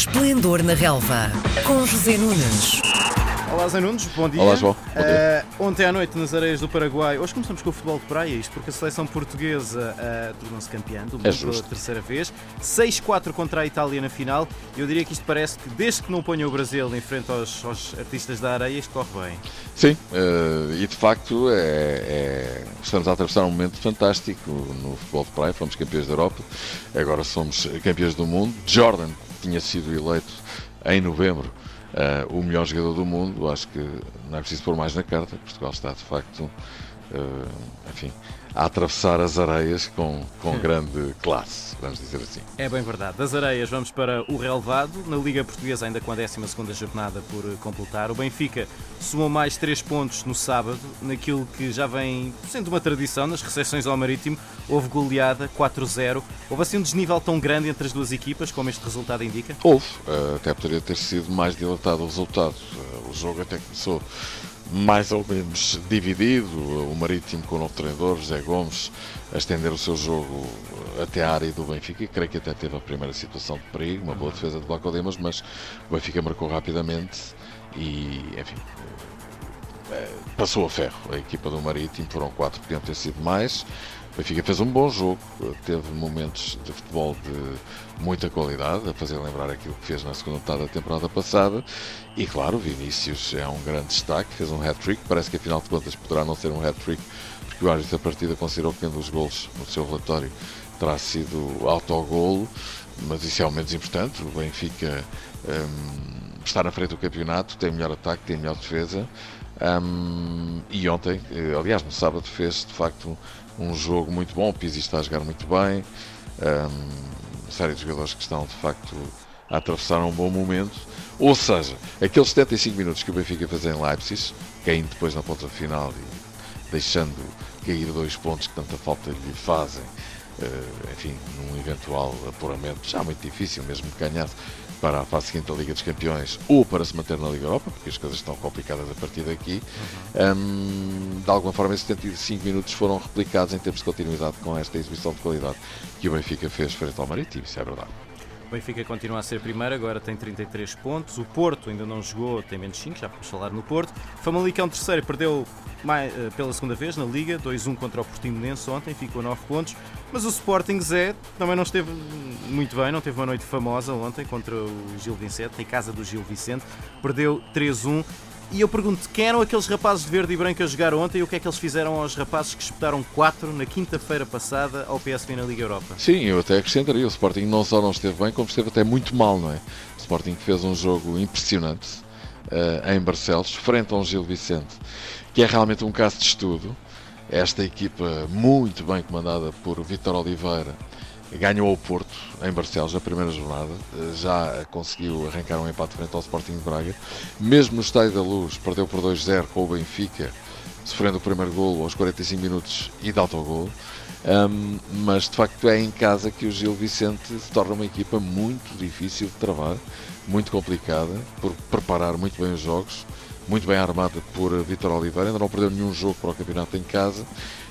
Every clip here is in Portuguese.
Esplendor na Relva, com José Nunes. Olá, Zé Nunes, bom dia. Olá, João. Bom dia. Uh, ontem à noite, nas areias do Paraguai, hoje começamos com o futebol de praia, isto porque a seleção portuguesa uh, tornou-se campeã do mundo É pela terceira vez. 6-4 contra a Itália na final. Eu diria que isto parece que, desde que não ponha o Brasil em frente aos, aos artistas da areia, isto corre bem. Sim, eh, e de facto é, é- estamos a atravessar um momento fantástico no futebol de praia. Fomos campeões da Europa, agora somos campeões do mundo. Jordan tinha sido eleito em novembro eh, o melhor jogador do mundo. Acho que não é preciso pôr mais na carta. Portugal está de facto, eh, enfim, a atravessar as areias com, com grande classe, vamos dizer assim. É bem verdade. Das areias vamos para o relevado. Na Liga Portuguesa, ainda com a 12 jornada por eh, completar. O Benfica somou mais 3 pontos no sábado, naquilo que já vem sendo uma tradição nas recepções ao Marítimo. Houve goleada 4-0. Houve assim um desnível tão grande entre as duas equipas, como este resultado indica? Houve, eh, até poderia ter sido mais dilatado o resultado. O jogo até começou mais ou menos dividido. O Marítimo com o novo treinador, José Gomes, a estender o seu jogo eh, até a área do Benfica. Creio que até teve a primeira situação de perigo, uma boa defesa de Blanco mas o Benfica marcou rapidamente e, enfim, passou a ferro. A equipa do Marítimo foram quatro, podiam ter sido mais. O Benfica fez um bom jogo, teve momentos de futebol de muita qualidade, a fazer lembrar aquilo que fez na segunda metade da temporada passada. E claro, Vinícius é um grande destaque, fez um hat-trick. Parece que afinal de contas poderá não ser um hat-trick, porque o árbitro da partida considerou que um dos golos no seu relatório terá sido autogolo, mas isso é o menos importante. O Benfica hum, está na frente do campeonato, tem melhor ataque, tem melhor defesa. Hum, e ontem, eh, aliás, no sábado, fez de facto um jogo muito bom. O Pizzi está a jogar muito bem. Uma série de jogadores que estão de facto a atravessar um bom momento. Ou seja, aqueles 75 minutos que o Benfica fez em Leipzig, caindo depois na ponta final e deixando cair dois pontos que tanta falta lhe fazem, enfim, num eventual apuramento já muito difícil, mesmo ganhasse para a fase seguinte da Liga dos Campeões ou para se manter na Liga Europa, porque as coisas estão complicadas a partir daqui. Hum, de alguma forma, esses 75 minutos foram replicados em termos de continuidade com esta exibição de qualidade que o Benfica fez frente ao Marítimo, isso é verdade. O Benfica continua a ser primeiro, agora tem 33 pontos. O Porto ainda não jogou, tem menos 5, já vamos falar no Porto. Famalicão terceiro, perdeu mais, eh, pela segunda vez na Liga, 2-1 contra o Portimonense ontem, ficou 9 pontos. Mas o Sporting Zé também não esteve muito bem, não teve uma noite famosa ontem contra o Gil Vicente, em casa do Gil Vicente, perdeu 3-1. E eu pergunto, quem eram aqueles rapazes de verde e branco a jogar ontem e o que é que eles fizeram aos rapazes que espetaram 4 na quinta-feira passada ao PSV na Liga Europa? Sim, eu até acrescentaria, o Sporting não só não esteve bem, como esteve até muito mal, não é? O Sporting fez um jogo impressionante eh, em Barcelos, frente a um Gil Vicente, que é realmente um caso de estudo. Esta equipa, muito bem comandada por Vítor Oliveira, ganhou o Porto em Barcelos na primeira jornada, eh, já conseguiu arrancar um empate frente ao Sporting de Braga. Mesmo no Estádio da Luz, perdeu por 2-0 com o Benfica, sofrendo o primeiro golo aos 45 minutos e de autogolo. Um, mas de facto é em casa que o Gil Vicente se torna uma equipa muito difícil de travar, muito complicada, por preparar muito bem os jogos, muito bem armada por Vitor Oliveira, ainda não perdeu nenhum jogo para o campeonato em casa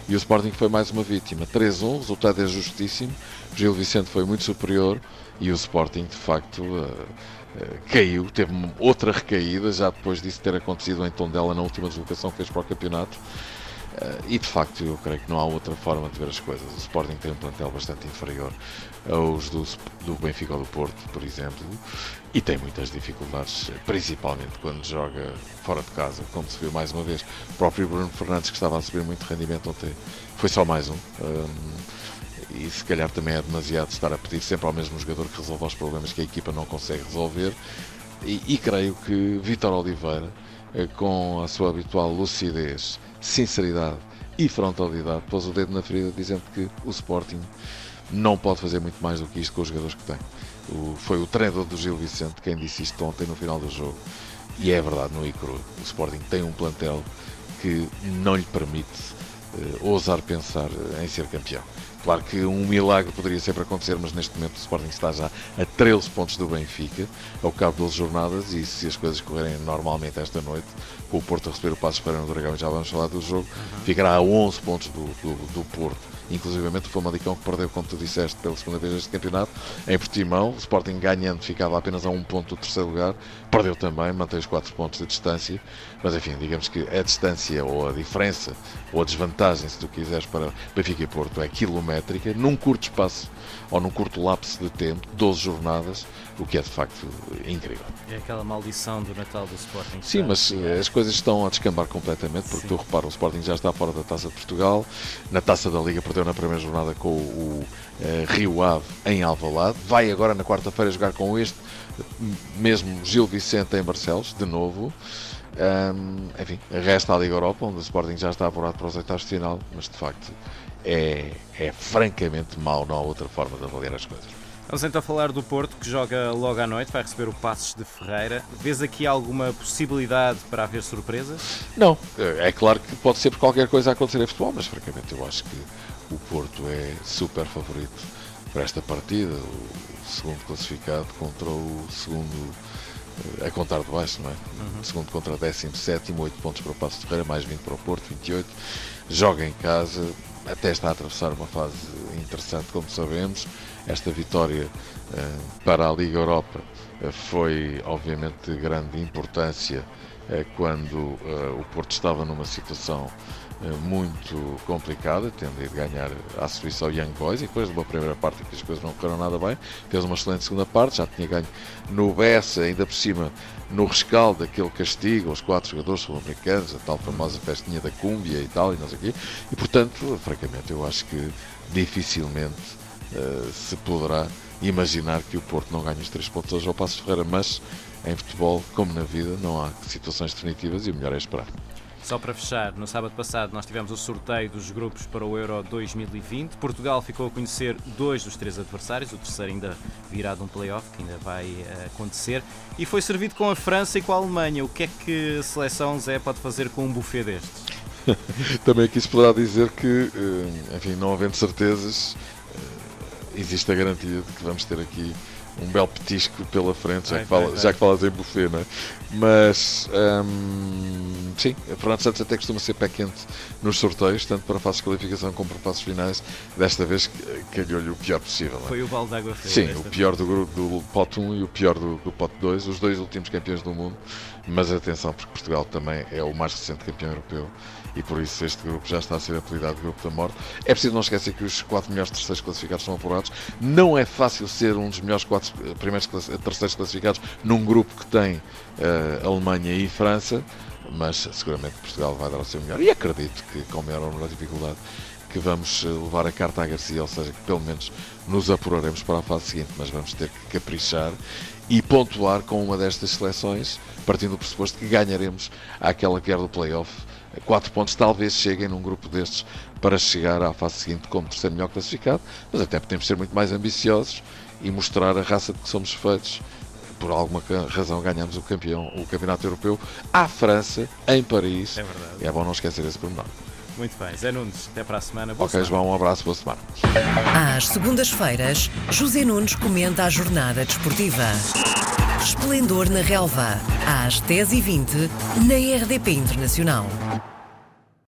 e o Sporting foi mais uma vítima. 3-1, o resultado é justíssimo, Gil Vicente foi muito superior e o Sporting de facto uh, uh, caiu, teve outra recaída já depois disso ter acontecido em Tondela na última deslocação que fez para o campeonato. Uh, e de facto, eu creio que não há outra forma de ver as coisas. O Sporting tem um plantel bastante inferior aos do, do Benfica ou do Porto, por exemplo, e tem muitas dificuldades, principalmente quando joga fora de casa, como se viu mais uma vez. O próprio Bruno Fernandes, que estava a subir muito rendimento ontem, foi só mais um. um e se calhar também é demasiado estar a pedir sempre ao mesmo jogador que resolva os problemas que a equipa não consegue resolver. E, e creio que Vitor Oliveira, eh, com a sua habitual lucidez, sinceridade e frontalidade, pôs o dedo na ferida dizendo que o Sporting não pode fazer muito mais do que isto com os jogadores que tem. O, foi o treinador do Gil Vicente quem disse isto ontem no final do jogo. E é verdade, no Icru. O Sporting tem um plantel que não lhe permite eh, ousar pensar em ser campeão. Claro que um milagre poderia sempre acontecer, mas neste momento o Sporting está já a 13 pontos do Benfica, ao cabo de 12 jornadas, e se as coisas correrem normalmente esta noite, com o Porto a receber o passo para no Dragão, já vamos falar do jogo, ficará a 11 pontos do, do, do Porto inclusivamente o Famalicão que perdeu, como tu disseste, pela segunda vez este campeonato, em Portimão, o Sporting ganhando ficava apenas a um ponto do terceiro lugar, perdeu também, mantém os 4 pontos de distância, mas enfim, digamos que a distância ou a diferença ou a desvantagem, se tu quiseres, para Benfica e Porto é quilométrica, num curto espaço ou num curto lapso de tempo, 12 jornadas, o que é de facto incrível. É aquela maldição do Natal do Sporting. Sim, mas eh, as coisas estão a descambar completamente, porque Sim. tu repara, o Sporting já está fora da Taça de Portugal, na Taça da Liga perdeu na primeira jornada com o, uh, Rio Ave em Alvalade, vai agora na quarta-feira jogar com este mesmo Gil Vicente em Barcelos, de novo. Um, enfim, resta a Liga Europa, onde o Sporting já está apurado para os oitavos de final, mas de facto é, é francamente mau, não há outra forma de avaliar as coisas. Vamos então falar do Porto, que joga logo à noite, vai receber o Passos de Ferreira. Vês aqui alguma possibilidade para haver surpresas? Não, é claro que pode ser por qualquer coisa a acontecer em futebol, mas francamente eu acho que o Porto é super favorito para esta partida. O segundo classificado contra o segundo eh, a contar de baixo, não é? Uhum. Segundo contra 17, 8 pontos para o Passo de Ferreira, mais 20 para o Porto, 28. Joga em casa, até está a atravessar uma fase interessante, como sabemos. Esta vitória uh, para a Liga Europa uh, foi, obviamente, de grande importância uh, quando o Porto estava numa situação muito complicada, tendo ido ganhar à Suíça ao Young Boys e depois de uma primeira parte que as coisas não correram nada bem, fez uma excelente segunda parte, já tinha ganho no Bessa, ainda por cima no rescaldo daquele castigo aos quatro jogadores sul-americanos, a tal famosa festinha da cúmbia e tal, e não sei o quê, e portanto, francamente, eu acho que dificilmente uh, se poderá imaginar que o Porto não ganhe os três pontos hoje ao Passo Ferreira, mas em futebol, como na vida, não há situações definitivas e o melhor é esperar. Só para fechar, no sábado passado nós tivemos o sorteio dos grupos para o Euro 2020. Portugal ficou a conhecer dois dos três adversários, o terceiro ainda virá de um playoff, que ainda vai uh, acontecer, e foi servido com a França e com a Alemanha. O que é que a seleção Zé pode fazer com um buffet destes? Também aqui se poderá dizer que, eh, enfim, não havendo certezas, eh, existe a garantia de que vamos ter aqui um belo petisco pela frente, já, que, fala, já que falas em buffet, não é? Mas, hum, sim, a Fernando Santos até costuma ser pé quente nos sorteios, tanto para fases de qualificação como para fases finais. Desta vez calhou-lhe o pior possível. É? Foi o balde d'água fria. Sim, o pior do grupo do pote 1 e o pior do, do pote 2, os dois últimos campeões do mundo. Mas atenção, porque Portugal também é o mais recente campeão europeu e por isso este grupo já está a ser apelidado de Grupo da Morte. É preciso não esquecer que os 4 melhores terceiros classificados são apurados. Não é fácil ser um dos melhores 4 primeiros, primeiros terceiros classificados num grupo que tem uh, Alemanha e França, mas seguramente Portugal vai dar o seu melhor e acredito que com maior ou menor dificuldade que vamos eh, levar a carta à Garcia, ou seja, que pelo menos nos apuraremos para a fase seguinte, mas vamos ter que caprichar e pontuar com uma destas seleções, partindo do pressuposto que ganharemos àquela que era do playoff. Quatro pontos talvez cheguem num grupo destes para chegar à fase seguinte como terceiro melhor classificado, mas até podemos ser muito mais ambiciosos e mostrar a raça de que somos feitos. Por alguma razão ganhamos o campeão, o campeonato europeu à França, em Paris. É verdade. E é bom não esquecer esse pormenor. Muito bem, Zé Nunes, até para a semana. Boa ok, semana. João, um abraço, boa semana. Às segundas-feiras, José Nunes comenta a jornada desportiva. Esplendor na Relva, às 10h20, na RDP Internacional.